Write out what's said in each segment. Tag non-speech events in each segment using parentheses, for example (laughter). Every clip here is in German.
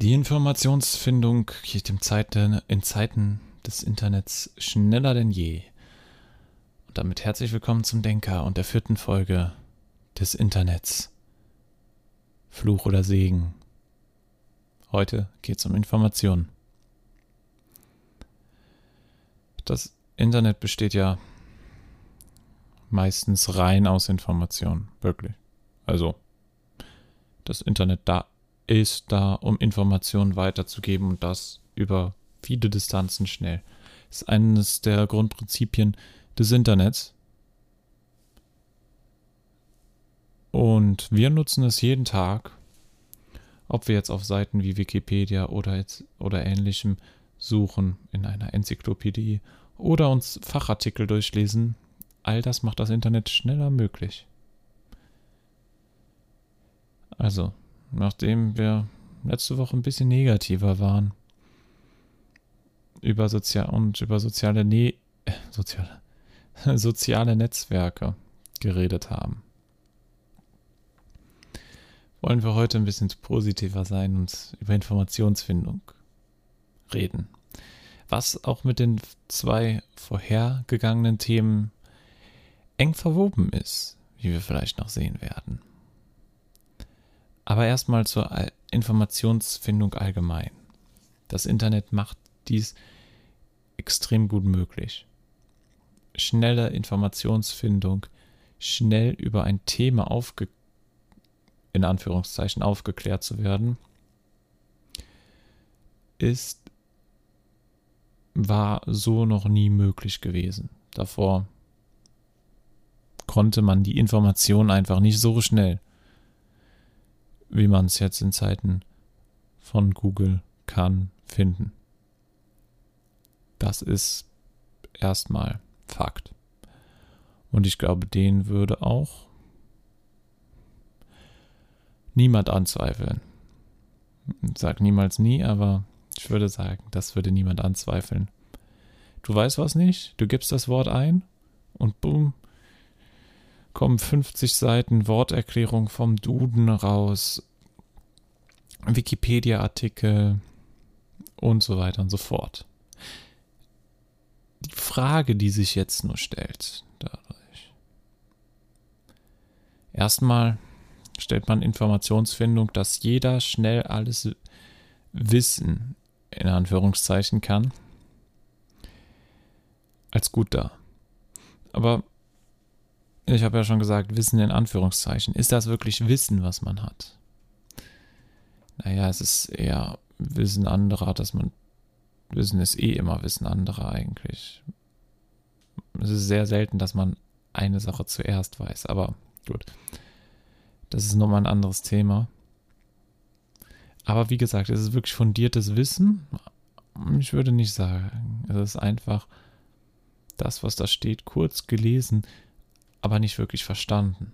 Die Informationsfindung geht in Zeiten, in Zeiten des Internets schneller denn je. Und damit herzlich willkommen zum Denker und der vierten Folge des Internets. Fluch oder Segen. Heute geht es um Informationen. Das Internet besteht ja meistens rein aus Informationen, wirklich. Also, das Internet da ist da, um Informationen weiterzugeben und das über viele Distanzen schnell. Das ist eines der Grundprinzipien des Internets. Und wir nutzen es jeden Tag, ob wir jetzt auf Seiten wie Wikipedia oder, jetzt, oder ähnlichem suchen, in einer Enzyklopädie oder uns Fachartikel durchlesen. All das macht das Internet schneller möglich. Also, nachdem wir letzte Woche ein bisschen negativer waren über sozial und über soziale ne äh, (laughs) soziale (laughs) soziale Netzwerke geredet haben. Wollen wir heute ein bisschen positiver sein und über Informationsfindung reden. Was auch mit den zwei vorhergegangenen Themen eng verwoben ist, wie wir vielleicht noch sehen werden. Aber erstmal zur Informationsfindung allgemein. Das Internet macht dies extrem gut möglich. Schnelle Informationsfindung, schnell über ein Thema aufge in Anführungszeichen aufgeklärt zu werden, ist war so noch nie möglich gewesen. Davor konnte man die Information einfach nicht so schnell wie man es jetzt in Zeiten von Google kann, finden. Das ist erstmal Fakt. Und ich glaube, den würde auch niemand anzweifeln. Sage niemals nie, aber ich würde sagen, das würde niemand anzweifeln. Du weißt was nicht, du gibst das Wort ein und boom, kommen 50 Seiten Worterklärung vom Duden raus, Wikipedia-Artikel und so weiter und so fort. Die Frage, die sich jetzt nur stellt, dadurch. Erstmal stellt man Informationsfindung, dass jeder schnell alles wissen, in Anführungszeichen kann, als gut dar. Aber ich habe ja schon gesagt, Wissen in Anführungszeichen. Ist das wirklich Wissen, was man hat? Naja, es ist eher Wissen anderer, dass man. Wissen ist eh immer Wissen anderer eigentlich. Es ist sehr selten, dass man eine Sache zuerst weiß, aber gut. Das ist nochmal ein anderes Thema. Aber wie gesagt, es ist wirklich fundiertes Wissen. Ich würde nicht sagen. Es ist einfach das, was da steht, kurz gelesen, aber nicht wirklich verstanden.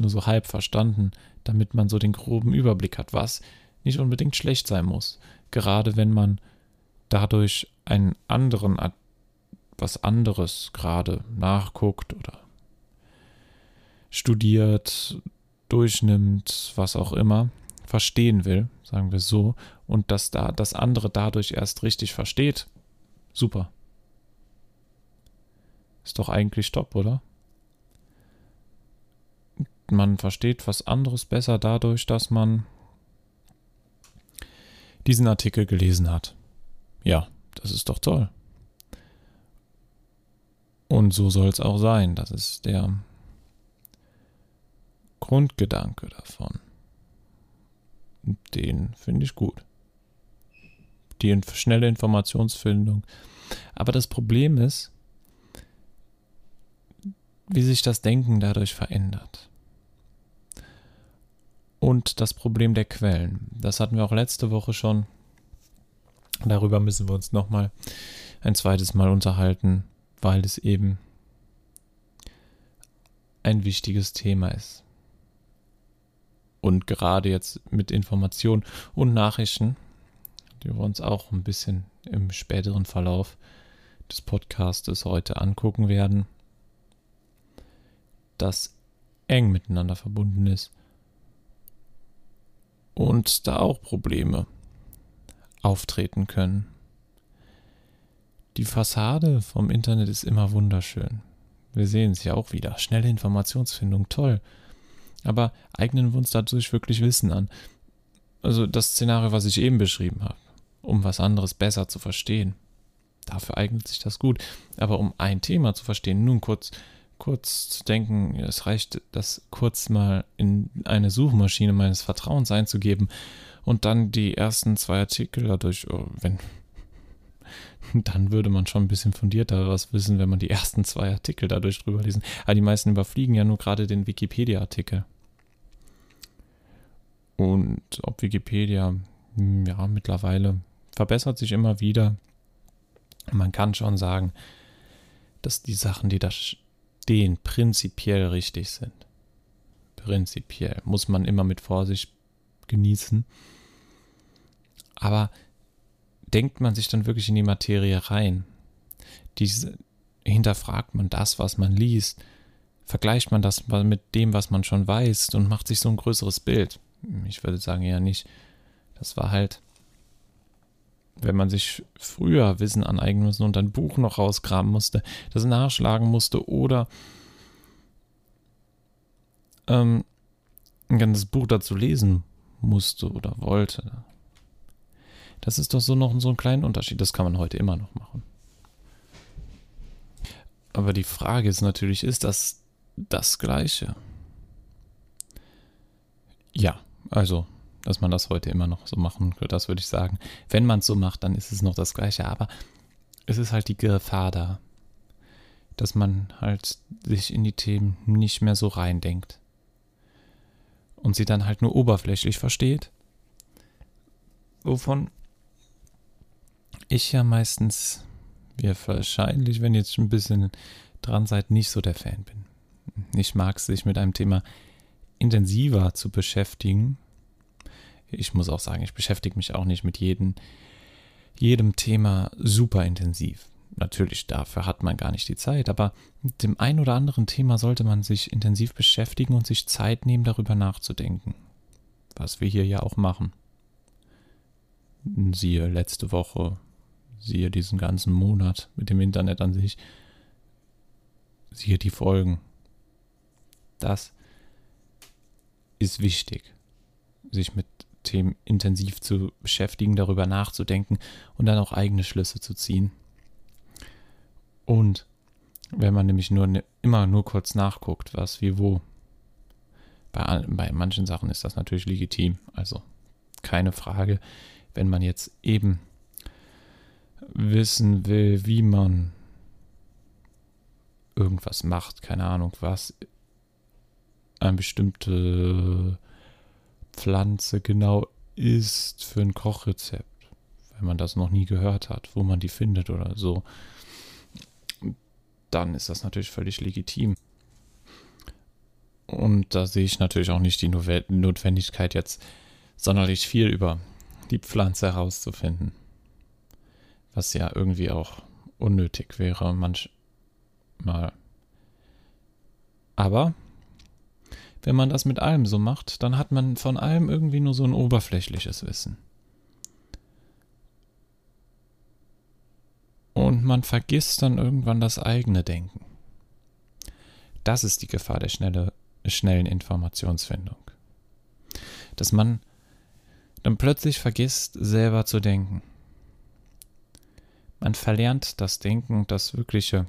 Nur so halb verstanden, damit man so den groben Überblick hat, was nicht unbedingt schlecht sein muss. Gerade wenn man dadurch einen anderen, was anderes gerade nachguckt oder studiert, durchnimmt, was auch immer, verstehen will, sagen wir so, und dass da das andere dadurch erst richtig versteht, super. Ist doch eigentlich top, oder? Man versteht was anderes besser dadurch, dass man diesen Artikel gelesen hat. Ja, das ist doch toll. Und so soll es auch sein. Das ist der Grundgedanke davon. Den finde ich gut. Die schnelle Informationsfindung. Aber das Problem ist, wie sich das Denken dadurch verändert und das Problem der Quellen. Das hatten wir auch letzte Woche schon. Darüber müssen wir uns nochmal ein zweites Mal unterhalten, weil es eben ein wichtiges Thema ist. Und gerade jetzt mit Informationen und Nachrichten, die wir uns auch ein bisschen im späteren Verlauf des Podcastes heute angucken werden, das eng miteinander verbunden ist und da auch Probleme auftreten können. Die Fassade vom Internet ist immer wunderschön. Wir sehen es ja auch wieder. Schnelle Informationsfindung, toll. Aber eignen wir uns dadurch wirklich Wissen an? Also das Szenario, was ich eben beschrieben habe, um was anderes besser zu verstehen. Dafür eignet sich das gut. Aber um ein Thema zu verstehen, nun kurz, kurz zu denken, es reicht, das kurz mal in eine Suchmaschine meines Vertrauens einzugeben und dann die ersten zwei Artikel dadurch, oh, wenn, (laughs) dann würde man schon ein bisschen fundierter was wissen, wenn man die ersten zwei Artikel dadurch drüber lesen. Aber die meisten überfliegen ja nur gerade den Wikipedia-Artikel. Und ob Wikipedia, hm, ja, mittlerweile verbessert sich immer wieder. Man kann schon sagen, dass die Sachen, die da stehen, prinzipiell richtig sind. Prinzipiell muss man immer mit Vorsicht genießen. Aber denkt man sich dann wirklich in die Materie rein? Diese, hinterfragt man das, was man liest? Vergleicht man das mit dem, was man schon weiß und macht sich so ein größeres Bild? Ich würde sagen, eher nicht. Das war halt, wenn man sich früher Wissen aneignen musste und ein Buch noch rausgraben musste, das nachschlagen musste oder ähm, ein ganzes Buch dazu lesen musste oder wollte. Das ist doch so noch so ein kleiner Unterschied. Das kann man heute immer noch machen. Aber die Frage ist natürlich, ist das das Gleiche? Ja, also, dass man das heute immer noch so machen könnte, das würde ich sagen. Wenn man es so macht, dann ist es noch das Gleiche. Aber es ist halt die Gefahr da, dass man halt sich in die Themen nicht mehr so reindenkt. Und sie dann halt nur oberflächlich versteht. Wovon ich ja meistens, wir wahrscheinlich, wenn ihr jetzt ein bisschen dran seid, nicht so der Fan bin. Ich mag es, sich mit einem Thema intensiver zu beschäftigen. Ich muss auch sagen, ich beschäftige mich auch nicht mit jedem, jedem Thema super intensiv. Natürlich, dafür hat man gar nicht die Zeit, aber mit dem ein oder anderen Thema sollte man sich intensiv beschäftigen und sich Zeit nehmen, darüber nachzudenken. Was wir hier ja auch machen. Siehe letzte Woche siehe diesen ganzen Monat mit dem Internet an sich, siehe die Folgen. Das ist wichtig, sich mit Themen intensiv zu beschäftigen, darüber nachzudenken und dann auch eigene Schlüsse zu ziehen. Und wenn man nämlich nur ne, immer nur kurz nachguckt, was wie wo, bei, bei manchen Sachen ist das natürlich legitim, also keine Frage, wenn man jetzt eben wissen will, wie man irgendwas macht, keine Ahnung was, eine bestimmte Pflanze genau ist für ein Kochrezept, wenn man das noch nie gehört hat, wo man die findet oder so, dann ist das natürlich völlig legitim. Und da sehe ich natürlich auch nicht die Notwendigkeit, jetzt sonderlich viel über die Pflanze herauszufinden was ja irgendwie auch unnötig wäre manchmal. Aber wenn man das mit allem so macht, dann hat man von allem irgendwie nur so ein oberflächliches Wissen. Und man vergisst dann irgendwann das eigene Denken. Das ist die Gefahr der schnelle, schnellen Informationsfindung. Dass man dann plötzlich vergisst, selber zu denken. Man verlernt das Denken, das wirkliche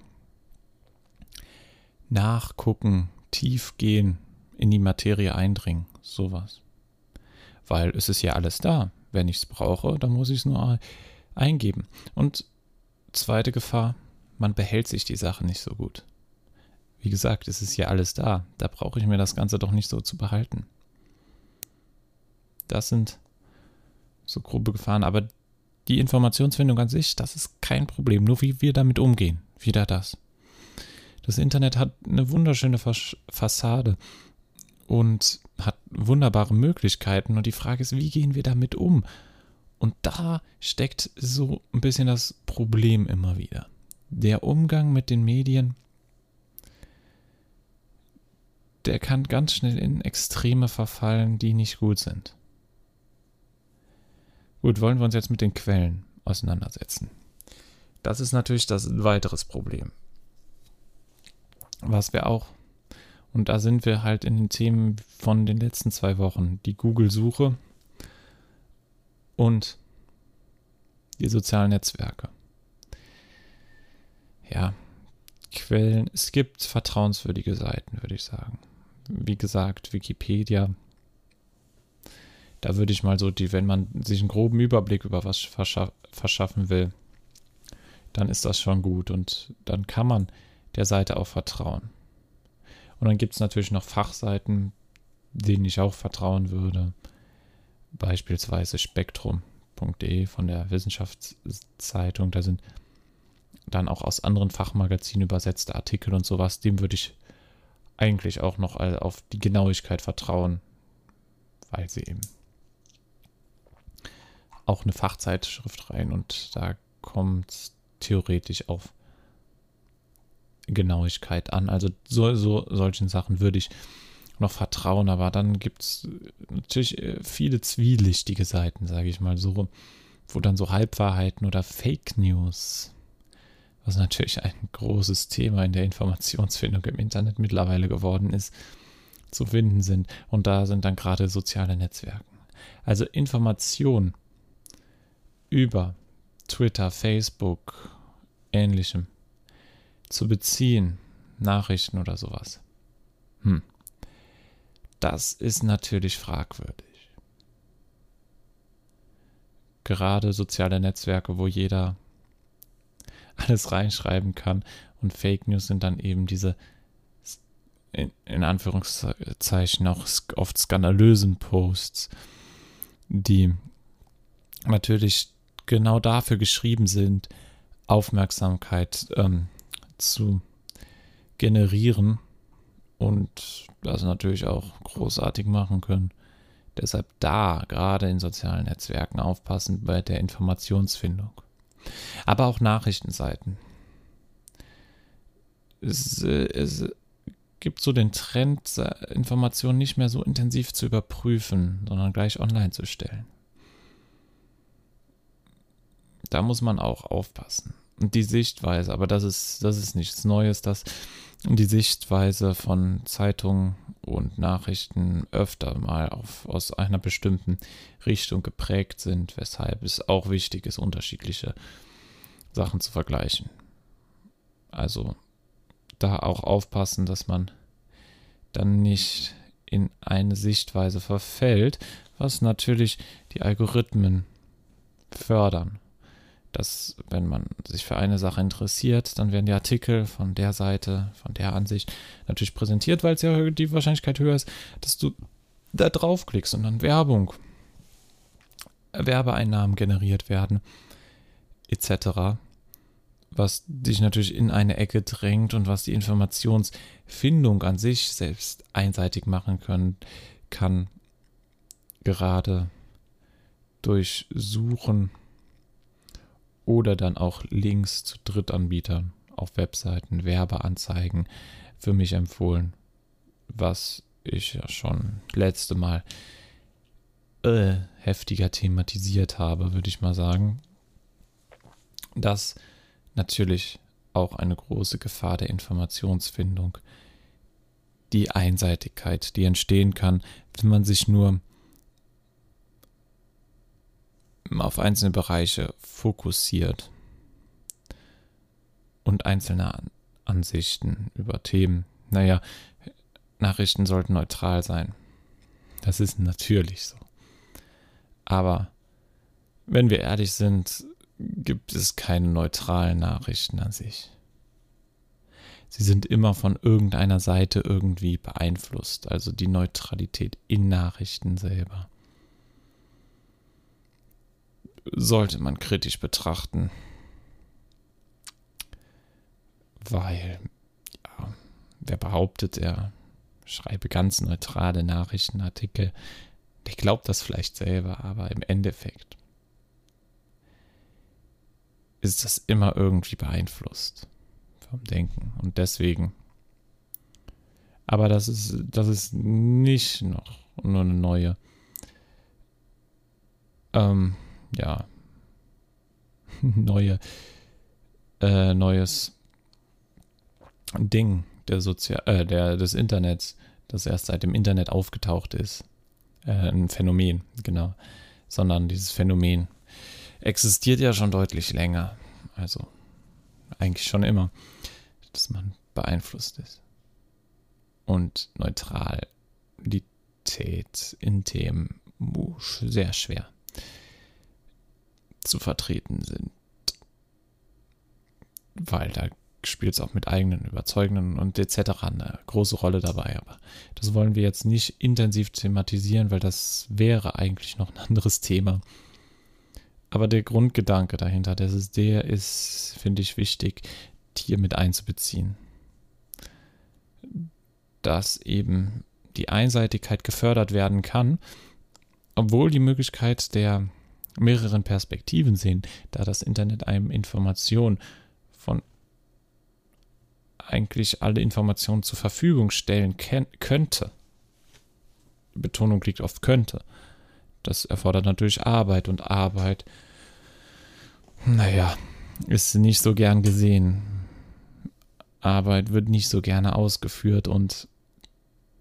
Nachgucken, tiefgehen, in die Materie eindringen, sowas. Weil es ist ja alles da. Wenn ich es brauche, dann muss ich es nur eingeben. Und zweite Gefahr, man behält sich die Sache nicht so gut. Wie gesagt, es ist ja alles da. Da brauche ich mir das Ganze doch nicht so zu behalten. Das sind so grobe Gefahren, aber die Informationsfindung an sich, das ist kein Problem. Nur wie wir damit umgehen. Wieder das. Das Internet hat eine wunderschöne Fassade und hat wunderbare Möglichkeiten. Und die Frage ist, wie gehen wir damit um? Und da steckt so ein bisschen das Problem immer wieder. Der Umgang mit den Medien, der kann ganz schnell in Extreme verfallen, die nicht gut sind. Gut, wollen wir uns jetzt mit den Quellen auseinandersetzen. Das ist natürlich das weiteres Problem. Was wir auch, und da sind wir halt in den Themen von den letzten zwei Wochen, die Google-Suche und die sozialen Netzwerke. Ja, Quellen, es gibt vertrauenswürdige Seiten, würde ich sagen. Wie gesagt, Wikipedia. Da würde ich mal so die, wenn man sich einen groben Überblick über was verschaffen will, dann ist das schon gut und dann kann man der Seite auch vertrauen. Und dann gibt es natürlich noch Fachseiten, denen ich auch vertrauen würde. Beispielsweise spektrum.de von der Wissenschaftszeitung. Da sind dann auch aus anderen Fachmagazinen übersetzte Artikel und sowas. Dem würde ich eigentlich auch noch auf die Genauigkeit vertrauen, weil sie eben auch eine Fachzeitschrift rein und da kommt theoretisch auf Genauigkeit an. Also so, so solchen Sachen würde ich noch vertrauen, aber dann gibt es natürlich äh, viele zwielichtige Seiten, sage ich mal so, wo dann so Halbwahrheiten oder Fake News, was natürlich ein großes Thema in der Informationsfindung im Internet mittlerweile geworden ist, zu finden sind. Und da sind dann gerade soziale Netzwerke. Also Information über Twitter, Facebook, ähnlichem zu beziehen, Nachrichten oder sowas. Hm. Das ist natürlich fragwürdig. Gerade soziale Netzwerke, wo jeder alles reinschreiben kann und Fake News sind dann eben diese in, in Anführungszeichen auch oft skandalösen Posts, die natürlich genau dafür geschrieben sind, Aufmerksamkeit ähm, zu generieren und das natürlich auch großartig machen können. Deshalb da gerade in sozialen Netzwerken aufpassen bei der Informationsfindung. Aber auch Nachrichtenseiten. Es, es gibt so den Trend, Informationen nicht mehr so intensiv zu überprüfen, sondern gleich online zu stellen. Da muss man auch aufpassen. Und die Sichtweise, aber das ist, das ist nichts Neues, dass die Sichtweise von Zeitungen und Nachrichten öfter mal auf, aus einer bestimmten Richtung geprägt sind, weshalb es auch wichtig ist, unterschiedliche Sachen zu vergleichen. Also da auch aufpassen, dass man dann nicht in eine Sichtweise verfällt, was natürlich die Algorithmen fördern dass wenn man sich für eine Sache interessiert, dann werden die Artikel von der Seite, von der Ansicht natürlich präsentiert, weil es ja die Wahrscheinlichkeit höher ist, dass du da draufklickst und dann Werbung, Werbeeinnahmen generiert werden, etc. Was dich natürlich in eine Ecke drängt und was die Informationsfindung an sich selbst einseitig machen können, kann gerade durch Suchen oder dann auch Links zu Drittanbietern auf Webseiten, Werbeanzeigen für mich empfohlen, was ich ja schon letzte Mal äh, heftiger thematisiert habe, würde ich mal sagen. Das natürlich auch eine große Gefahr der Informationsfindung. Die Einseitigkeit, die entstehen kann, wenn man sich nur auf einzelne Bereiche fokussiert und einzelne Ansichten über Themen. Naja, Nachrichten sollten neutral sein. Das ist natürlich so. Aber wenn wir ehrlich sind, gibt es keine neutralen Nachrichten an sich. Sie sind immer von irgendeiner Seite irgendwie beeinflusst, also die Neutralität in Nachrichten selber sollte man kritisch betrachten. Weil, ja, wer behauptet, er schreibe ganz neutrale Nachrichtenartikel, der glaubt das vielleicht selber, aber im Endeffekt ist das immer irgendwie beeinflusst vom Denken. Und deswegen. Aber das ist, das ist nicht noch nur eine neue ähm, ja, neue, äh, neues Ding der Sozial äh, der, des Internets, das erst seit dem Internet aufgetaucht ist. Äh, ein Phänomen, genau. Sondern dieses Phänomen existiert ja schon deutlich länger. Also eigentlich schon immer, dass man beeinflusst ist. Und Neutralität in Themen sehr schwer zu vertreten sind. Weil da spielt es auch mit eigenen Überzeugungen und etc. eine große Rolle dabei. Aber das wollen wir jetzt nicht intensiv thematisieren, weil das wäre eigentlich noch ein anderes Thema. Aber der Grundgedanke dahinter, das ist der, ist, finde ich, wichtig, hier mit einzubeziehen. Dass eben die Einseitigkeit gefördert werden kann, obwohl die Möglichkeit der mehreren Perspektiven sehen, da das Internet einem Informationen von eigentlich alle Informationen zur Verfügung stellen könnte. Betonung liegt auf könnte. Das erfordert natürlich Arbeit und Arbeit, naja, ist nicht so gern gesehen. Arbeit wird nicht so gerne ausgeführt und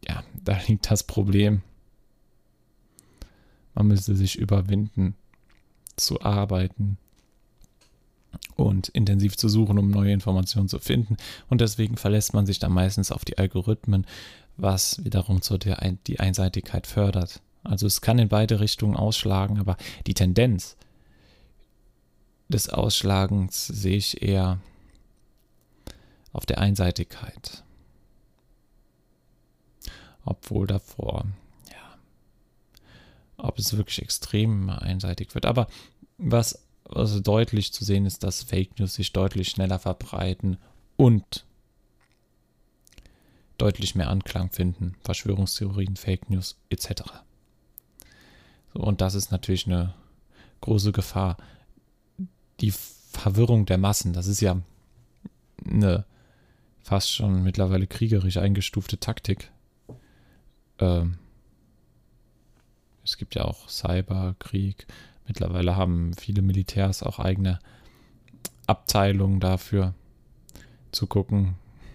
ja, da liegt das Problem. Man müsste sich überwinden, zu arbeiten und intensiv zu suchen, um neue Informationen zu finden. Und deswegen verlässt man sich dann meistens auf die Algorithmen, was wiederum zur der, die Einseitigkeit fördert. Also es kann in beide Richtungen ausschlagen, aber die Tendenz des Ausschlagens sehe ich eher auf der Einseitigkeit. Obwohl davor, ob es wirklich extrem einseitig wird. Aber was also deutlich zu sehen ist, dass Fake News sich deutlich schneller verbreiten und deutlich mehr Anklang finden. Verschwörungstheorien, Fake News etc. So, und das ist natürlich eine große Gefahr. Die Verwirrung der Massen, das ist ja eine fast schon mittlerweile kriegerisch eingestufte Taktik. Ähm, es gibt ja auch Cyberkrieg, Mittlerweile haben viele Militärs auch eigene Abteilungen dafür, zu gucken,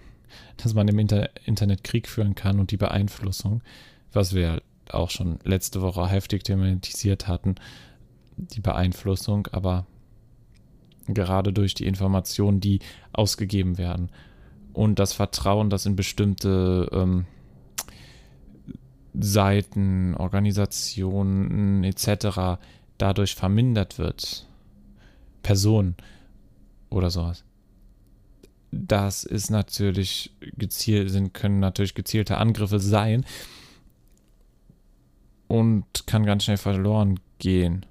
(laughs) dass man im Inter Internet Krieg führen kann und die Beeinflussung, was wir auch schon letzte Woche heftig thematisiert hatten, die Beeinflussung, aber gerade durch die Informationen, die ausgegeben werden und das Vertrauen, das in bestimmte ähm, Seiten, Organisationen etc dadurch vermindert wird, Person oder sowas. Das ist natürlich gezielt, sind, können natürlich gezielte Angriffe sein und kann ganz schnell verloren gehen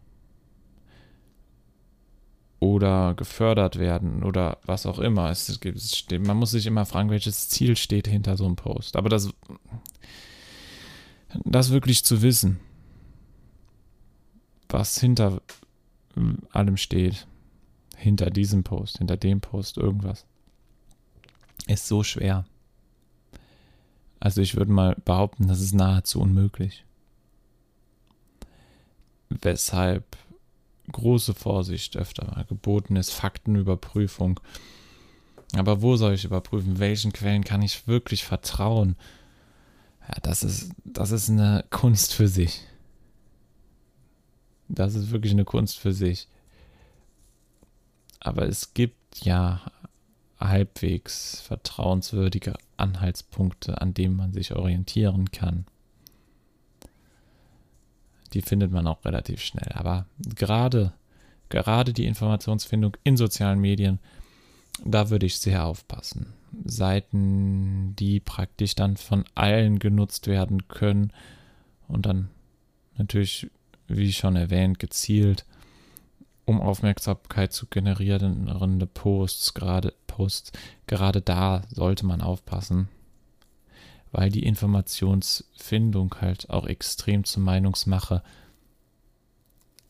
oder gefördert werden oder was auch immer. Es gibt, man muss sich immer fragen, welches Ziel steht hinter so einem Post. Aber das, das wirklich zu wissen, was hinter allem steht, hinter diesem Post, hinter dem Post, irgendwas, ist so schwer. Also ich würde mal behaupten, das ist nahezu unmöglich. Weshalb große Vorsicht öfter mal geboten ist, Faktenüberprüfung. Aber wo soll ich überprüfen? Welchen Quellen kann ich wirklich vertrauen? Ja, das ist, das ist eine Kunst für sich. Das ist wirklich eine Kunst für sich. Aber es gibt ja halbwegs vertrauenswürdige Anhaltspunkte, an denen man sich orientieren kann. Die findet man auch relativ schnell. Aber gerade, gerade die Informationsfindung in sozialen Medien, da würde ich sehr aufpassen. Seiten, die praktisch dann von allen genutzt werden können und dann natürlich wie schon erwähnt, gezielt, um Aufmerksamkeit zu generieren, Posts, gerade Posts, gerade da sollte man aufpassen, weil die Informationsfindung halt auch extrem zur Meinungsmache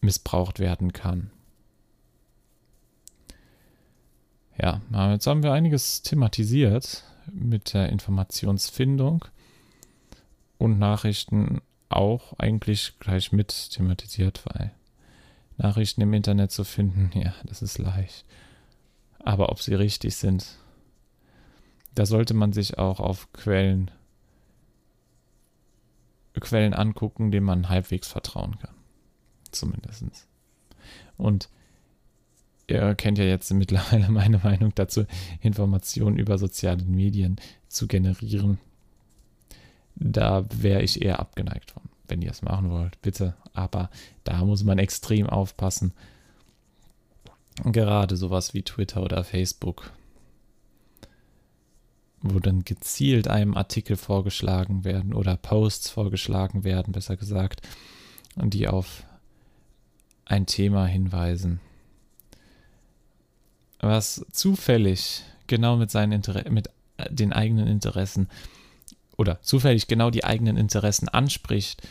missbraucht werden kann. Ja, jetzt haben wir einiges thematisiert mit der Informationsfindung und Nachrichten auch eigentlich gleich mit thematisiert, weil Nachrichten im Internet zu finden, (laughs) ja, das ist leicht. Aber ob sie richtig sind, da sollte man sich auch auf Quellen, Quellen angucken, denen man halbwegs vertrauen kann. Zumindest. Und ihr kennt ja jetzt mittlerweile meine Meinung dazu, Informationen über soziale Medien zu generieren. Da wäre ich eher abgeneigt von. Wenn ihr es machen wollt, bitte. Aber da muss man extrem aufpassen. Gerade sowas wie Twitter oder Facebook, wo dann gezielt einem Artikel vorgeschlagen werden oder Posts vorgeschlagen werden, besser gesagt, die auf ein Thema hinweisen, was zufällig genau mit seinen Inter mit äh, den eigenen Interessen oder zufällig genau die eigenen Interessen anspricht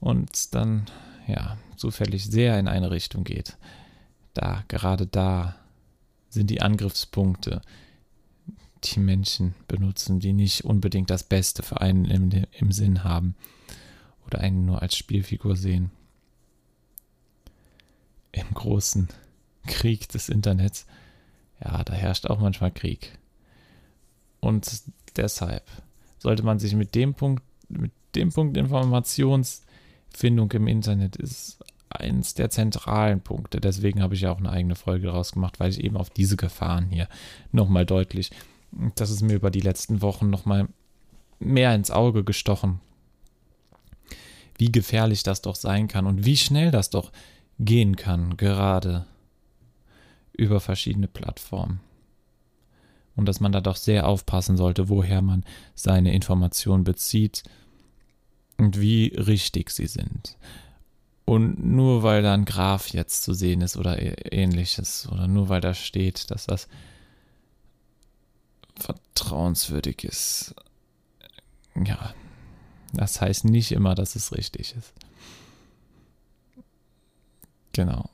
und dann ja zufällig sehr in eine Richtung geht. Da, gerade da sind die Angriffspunkte, die Menschen benutzen, die nicht unbedingt das Beste für einen im, im Sinn haben oder einen nur als Spielfigur sehen. Im großen Krieg des Internets ja, da herrscht auch manchmal Krieg. Und deshalb sollte man sich mit dem Punkt, mit dem Punkt Informationsfindung im Internet ist eins der zentralen Punkte. Deswegen habe ich ja auch eine eigene Folge daraus gemacht, weil ich eben auf diese Gefahren hier nochmal deutlich, das ist mir über die letzten Wochen nochmal mehr ins Auge gestochen, wie gefährlich das doch sein kann und wie schnell das doch gehen kann, gerade über verschiedene Plattformen. Und dass man da doch sehr aufpassen sollte, woher man seine Informationen bezieht und wie richtig sie sind. Und nur weil da ein Graph jetzt zu sehen ist oder ähnliches, oder nur weil da steht, dass das vertrauenswürdig ist, ja, das heißt nicht immer, dass es richtig ist. Genau.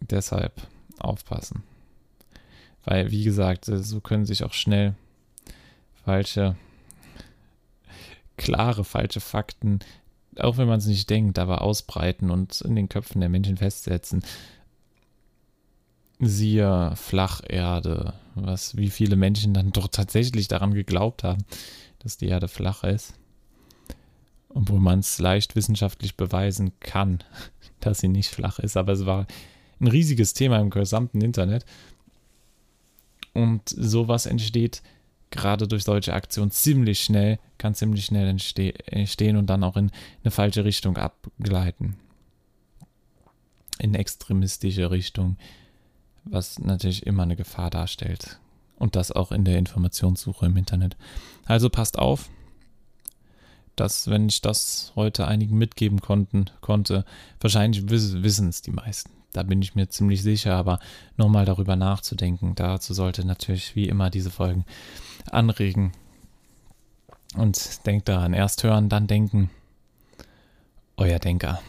Deshalb aufpassen. Weil, wie gesagt, so können sich auch schnell falsche, klare, falsche Fakten, auch wenn man es nicht denkt, aber ausbreiten und in den Köpfen der Menschen festsetzen. Siehe Flacherde, was wie viele Menschen dann doch tatsächlich daran geglaubt haben, dass die Erde flach ist. Obwohl man es leicht wissenschaftlich beweisen kann, (laughs) dass sie nicht flach ist, aber es war ein riesiges Thema im gesamten Internet. Und sowas entsteht gerade durch solche Aktionen ziemlich schnell, kann ziemlich schnell entstehen und dann auch in eine falsche Richtung abgleiten. In extremistische Richtung, was natürlich immer eine Gefahr darstellt. Und das auch in der Informationssuche im Internet. Also passt auf, dass, wenn ich das heute einigen mitgeben konnten, konnte, wahrscheinlich wissen es die meisten. Da bin ich mir ziemlich sicher, aber nochmal darüber nachzudenken, dazu sollte natürlich wie immer diese Folgen anregen. Und denkt daran, erst hören, dann denken. Euer Denker.